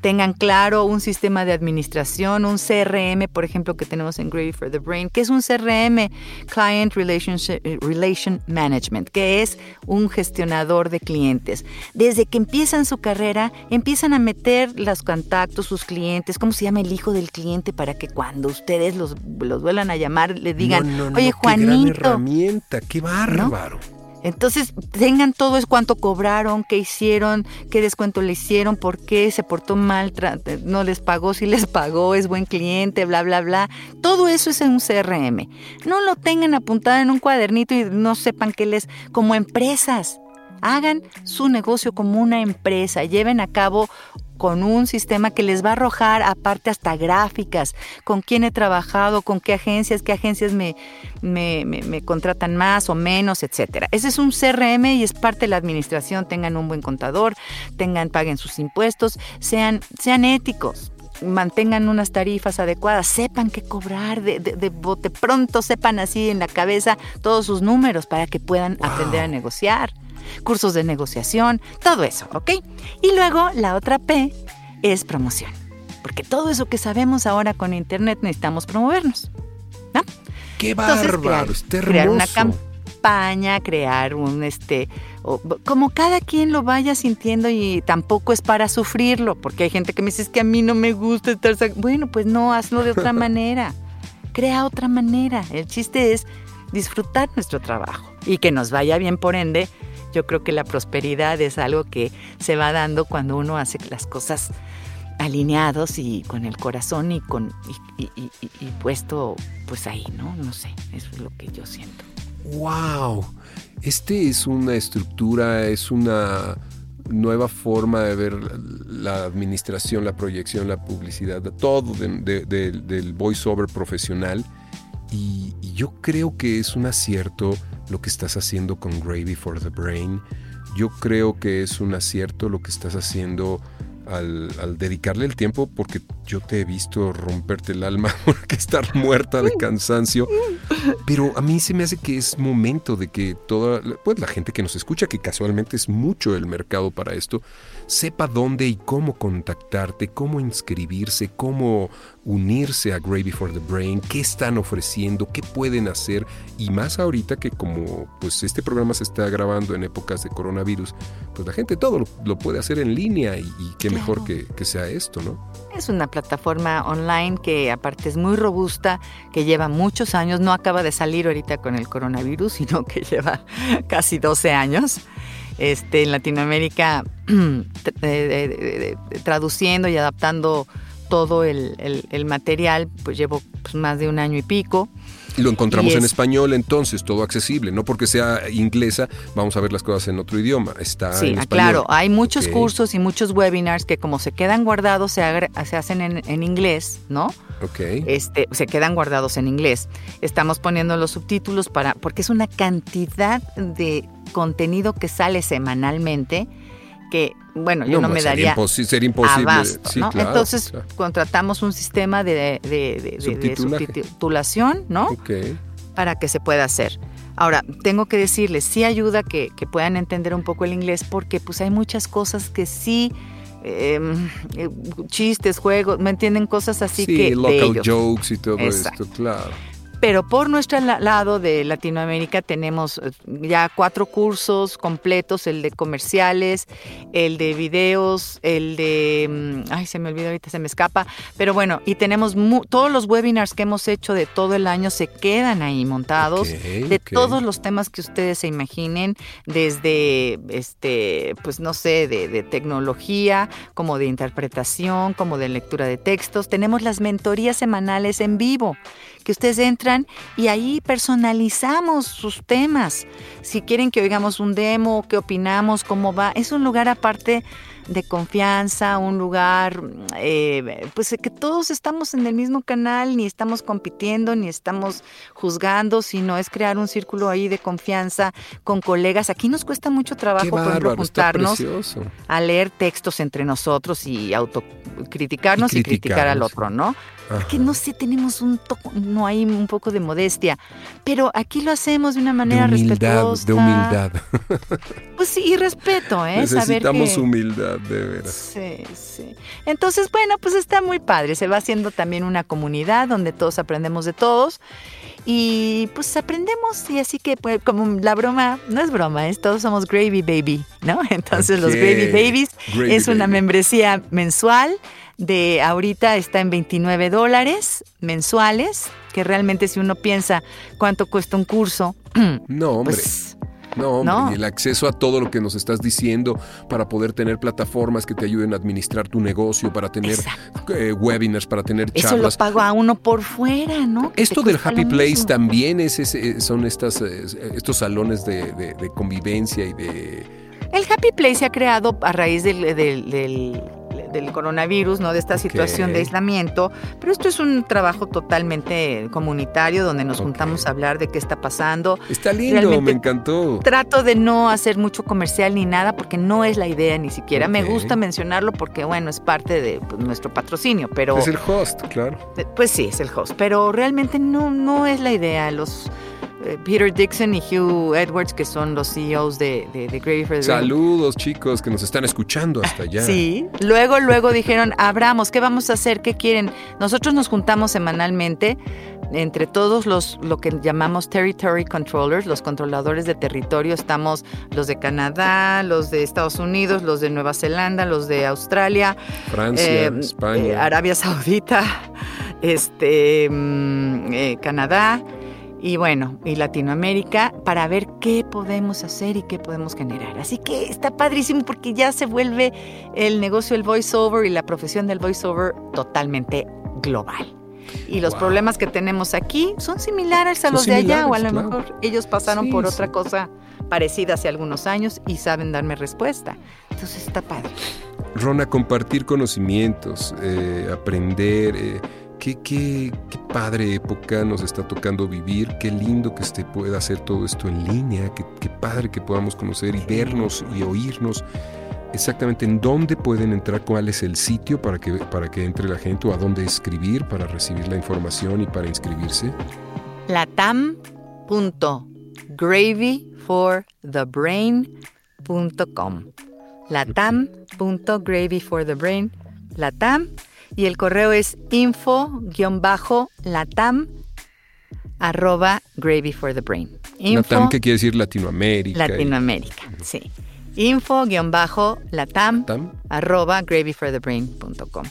Tengan claro un sistema de administración, un CRM, por ejemplo, que tenemos en Gravy for the Brain. que es un CRM? Client Relationship- eh, Relation Management, que es un gestionador de clientes. Desde que empiezan su carrera, empiezan a meter los contactos, sus clientes, cómo se llama el hijo del cliente, para que cuando ustedes los, los vuelvan a llamar, le digan, No, no, no, oye, qué gran Juanito. herramienta, qué bárbaro. Entonces, tengan todo es cuánto cobraron, qué hicieron, qué descuento le hicieron, por qué se portó mal, tra- no les pagó, si les pagó, es buen cliente, bla, bla, bla. Todo eso es en un CRM. No lo tengan apuntado en un cuadernito y no sepan qué les... Como empresas, hagan su negocio como una empresa, lleven a cabo con un sistema que les va a arrojar aparte hasta gráficas, con quién he trabajado, con qué agencias, qué agencias me, me, me- me contratan más o menos, etcétera. Ese es un CRM y es parte de la administración. Tengan un buen contador, tengan, paguen sus impuestos, sean, sean éticos. Mantengan unas tarifas adecuadas, sepan qué cobrar, de, de, de bote pronto sepan así en la cabeza todos sus números para que puedan aprender a negociar cursos de negociación, todo eso, ¿ok? Y luego la otra P es promoción, porque todo eso que sabemos ahora con Internet necesitamos promovernos, ¿no? Qué bárbaro, crear, está crear una campaña, crear un, este, o- como cada quien lo vaya sintiendo y tampoco es para sufrirlo, porque hay gente que me dice, es que a mí no me gusta estar... sac-". Bueno, pues no, hazlo de otra manera, crea otra manera. El chiste es disfrutar nuestro trabajo y que nos vaya bien por ende. Yo creo que la prosperidad es algo que se va dando cuando uno hace las cosas alineados y con el corazón y con y, puesto pues ahí, ¿no? No sé, eso es lo que yo siento. ¡Wow! Este es una estructura, es una nueva forma de ver la administración, la proyección, la publicidad, todo de- de- de- del voiceover profesional Y, y yo creo que es un acierto lo que estás haciendo con Gravy for the Brain. Yo creo que es un acierto lo que estás haciendo al, dedicarle el tiempo porque yo te he visto romperte el alma porque estar muerta de cansancio. Pero a mí se me hace que es momento de que toda pues, la gente que nos escucha, que casualmente es mucho el mercado para esto, sepa dónde y cómo contactarte, cómo inscribirse, cómo unirse a Gravy for the Brain, qué están ofreciendo, qué pueden hacer y más ahorita que como pues este programa se está grabando en épocas de coronavirus, pues la gente todo lo, puede hacer en línea y, qué mejor que, que sea esto, ¿no? Es una plataforma online que aparte es muy robusta, que lleva muchos años, no acaba de salir ahorita con el coronavirus, sino que lleva casi 12 años. Este, en Latinoamérica traduciendo y adaptando todo el, material, pues llevo pues, más de un año y pico. Y lo encontramos en español, entonces, todo accesible. No porque sea inglesa, vamos a ver las cosas en otro idioma. Está sí, en ah, claro. Hay muchos cursos y muchos webinars que como se quedan guardados, se, se hacen en, inglés, ¿no? Ok. Este, se quedan guardados en inglés. Estamos poniendo los subtítulos para, porque es una cantidad de contenido que sale semanalmente que, bueno, yo no, me daría sería imposible. Entonces contratamos un sistema de, subtitulación, ¿no? Para que se pueda hacer. Ahora, tengo que decirles, sí ayuda que, puedan entender un poco el inglés porque pues hay muchas cosas que sí... Em, eh, chistes, juegos, ¿me entienden? Cosas así sí, que. local jokes y todo esto, claro. Pero por nuestro lado de Latinoamérica tenemos eh, ya cuatro cursos completos, el de comerciales, el de videos, el de... Mm, ay, se me olvidó ahorita, se me escapa. Pero bueno, y tenemos todos los webinars que hemos hecho de todo el año se quedan ahí montados, de todos los temas que ustedes se imaginen, desde, este, pues no sé, de, de tecnología, como de interpretación, como de lectura de textos. Tenemos las mentorías semanales en vivo que ustedes entran y ahí personalizamos sus temas. Si quieren que oigamos un demo, qué opinamos, cómo va, es un lugar aparte de confianza, un lugar, eh, pues que todos estamos en el mismo canal, ni estamos compitiendo, ni estamos juzgando, sino es crear un círculo ahí de confianza con colegas. Aquí nos cuesta mucho trabajo, por ejemplo, juntarnos a leer textos entre nosotros y autocriticarnos y, y criticar al otro, ¿no? Que no sé, tenemos un toco, no hay un poco de modestia, pero aquí lo hacemos de una manera de humildad, respetuosa. De humildad. Pues sí, y respeto, ¿eh? Necesitamos humildad, de veras. Sí, sí. Entonces, bueno, pues está muy padre. Se va haciendo también una comunidad donde todos aprendemos de todos. Y pues aprendemos y así que pues, como la broma, no es broma, es todos somos Gravy Baby, ¿no? Entonces los Gravy Babies es una membresía mensual de ahorita está en 29 dólares mensuales, que realmente si uno piensa cuánto cuesta un curso. No, hombre. Pues, no, hombre, el acceso a todo lo que nos estás diciendo para poder tener plataformas que te ayuden a administrar tu negocio, para tener eh, webinars, para tener charlas. Eso lo pago a uno por fuera, ¿no? Esto del Happy Place también es, son estas, eh, estos salones de, convivencia y de... El Happy Place se ha creado a raíz del del coronavirus, ¿no? De esta situación de aislamiento. Pero esto es un trabajo totalmente comunitario donde nos juntamos a hablar de qué está pasando. Está lindo, me encantó. Trato de no hacer mucho comercial ni nada porque no es la idea ni siquiera. Me gusta mencionarlo porque, bueno, es parte de pues, nuestro patrocinio, pero... Es el host, claro. Pues sí, es el host, pero realmente no, no es la idea. Los Peter Dixon y Hugh Edwards, que son los CEOs de, de, de Saludos, chicos, que nos están escuchando hasta allá. Sí, luego, luego dijeron, abramos, ¿qué vamos a hacer? ¿Qué quieren? Nosotros nos juntamos semanalmente entre todos los lo que llamamos territory controllers, los controladores de territorio, estamos los de Canadá, los de Estados Unidos, los de Nueva Zelanda, los de Australia, Francia, eh, España, eh, Arabia Saudita, este, mm, Canadá y bueno, y Latinoamérica para ver qué podemos hacer y qué podemos generar. Así que está padrísimo porque ya se vuelve el negocio del voiceover y la profesión del voiceover totalmente global. Y los problemas que tenemos aquí son similares a los de allá, o a lo mejor ellos pasaron por otra cosa parecida hace algunos años y saben darme respuesta. Entonces está padre. Rona, compartir conocimientos, eh, aprender. Eh, qué, qué, qué padre época nos está tocando vivir, qué lindo que se pueda hacer todo esto en línea, qué, qué padre que podamos conocer y vernos y oírnos. Exactamente en dónde pueden entrar, cuál es el sitio para que, para que entre la gente o a dónde escribir para recibir la información y para inscribirse? latam.gravyforthebrain.com latam.gravyforthebrain latam y el correo es info-latam arroba gravy for the brain. latam, ¿qué quiere decir Latinoamérica? Latinoamérica, sí info-latam arroba gravyforthebrain.com.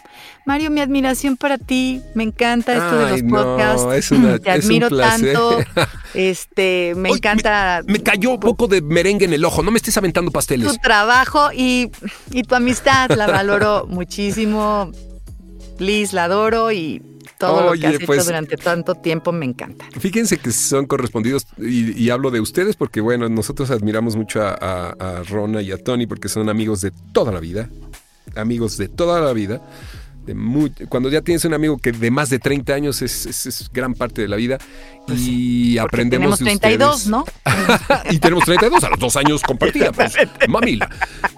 Mario, mi admiración para ti, me encanta esto de los podcasts. Te admiro tanto. Este, me encanta. Me, cayó un poco de merengue en el ojo, no me estés aventando pasteles. Tu trabajo y, y tu amistad la valoro muchísimo. Liz, la adoro y todo lo que has hecho pues, durante tanto tiempo me encanta. Fíjense que son correspondidos y, hablo de ustedes porque, bueno, nosotros admiramos mucho a, Rona y a Tony porque son amigos de toda la vida, amigos de toda la vida. De cuando ya tienes un amigo que de más de 30 años es, gran parte de la vida pues y aprendemos tenemos 32, ¿no? y tenemos 32 a los dos años compartida, pues, mamila.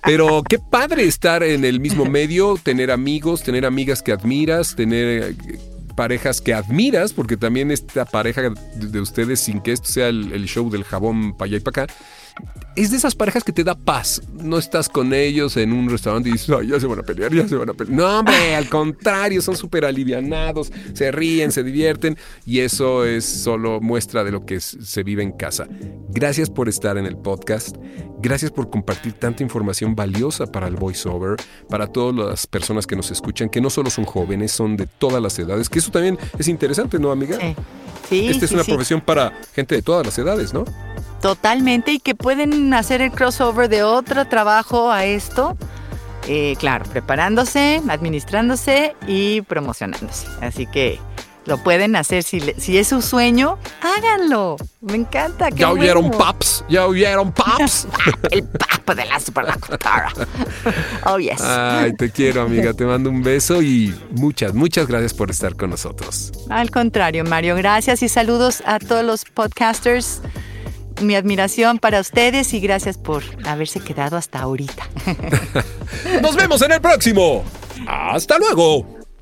Pero qué padre estar en el mismo medio, tener amigos, tener amigas que admiras, tener parejas que admiras, porque también esta pareja de ustedes, sin que esto sea el, show del jabón para allá y para acá, es de esas parejas que te da paz. No estás con ellos en un restaurante y dices, ya se van a pelear, ya se van a pelear. No, hombre, al contrario, son súper alivianados, se ríen, se divierten y eso es solo muestra de lo que se vive en casa. Gracias por estar en el podcast. Gracias por compartir tanta información valiosa para el voiceover, para todas las personas que nos escuchan, que no solo son jóvenes, son de todas las edades, que eso también es interesante, ¿no, amiga? Sí. Sí Esta es una profesión para gente de todas las edades, ¿no? Totalmente, y que pueden hacer el crossover de otro trabajo a esto. Eh, claro, preparándose, administrándose y promocionándose. Así que lo pueden hacer. Si, si es su sueño, háganlo. Me encanta. ya oyeron paps, ya oyeron paps. el pap de la superlocutora. oh, yes. Ay, te quiero, amiga. Te mando un beso y muchas, muchas gracias por estar con nosotros. Al contrario, Mario, gracias y saludos a todos los podcasters mi admiración para ustedes y gracias por haberse quedado hasta ahorita. Nos vemos en el próximo. Hasta luego.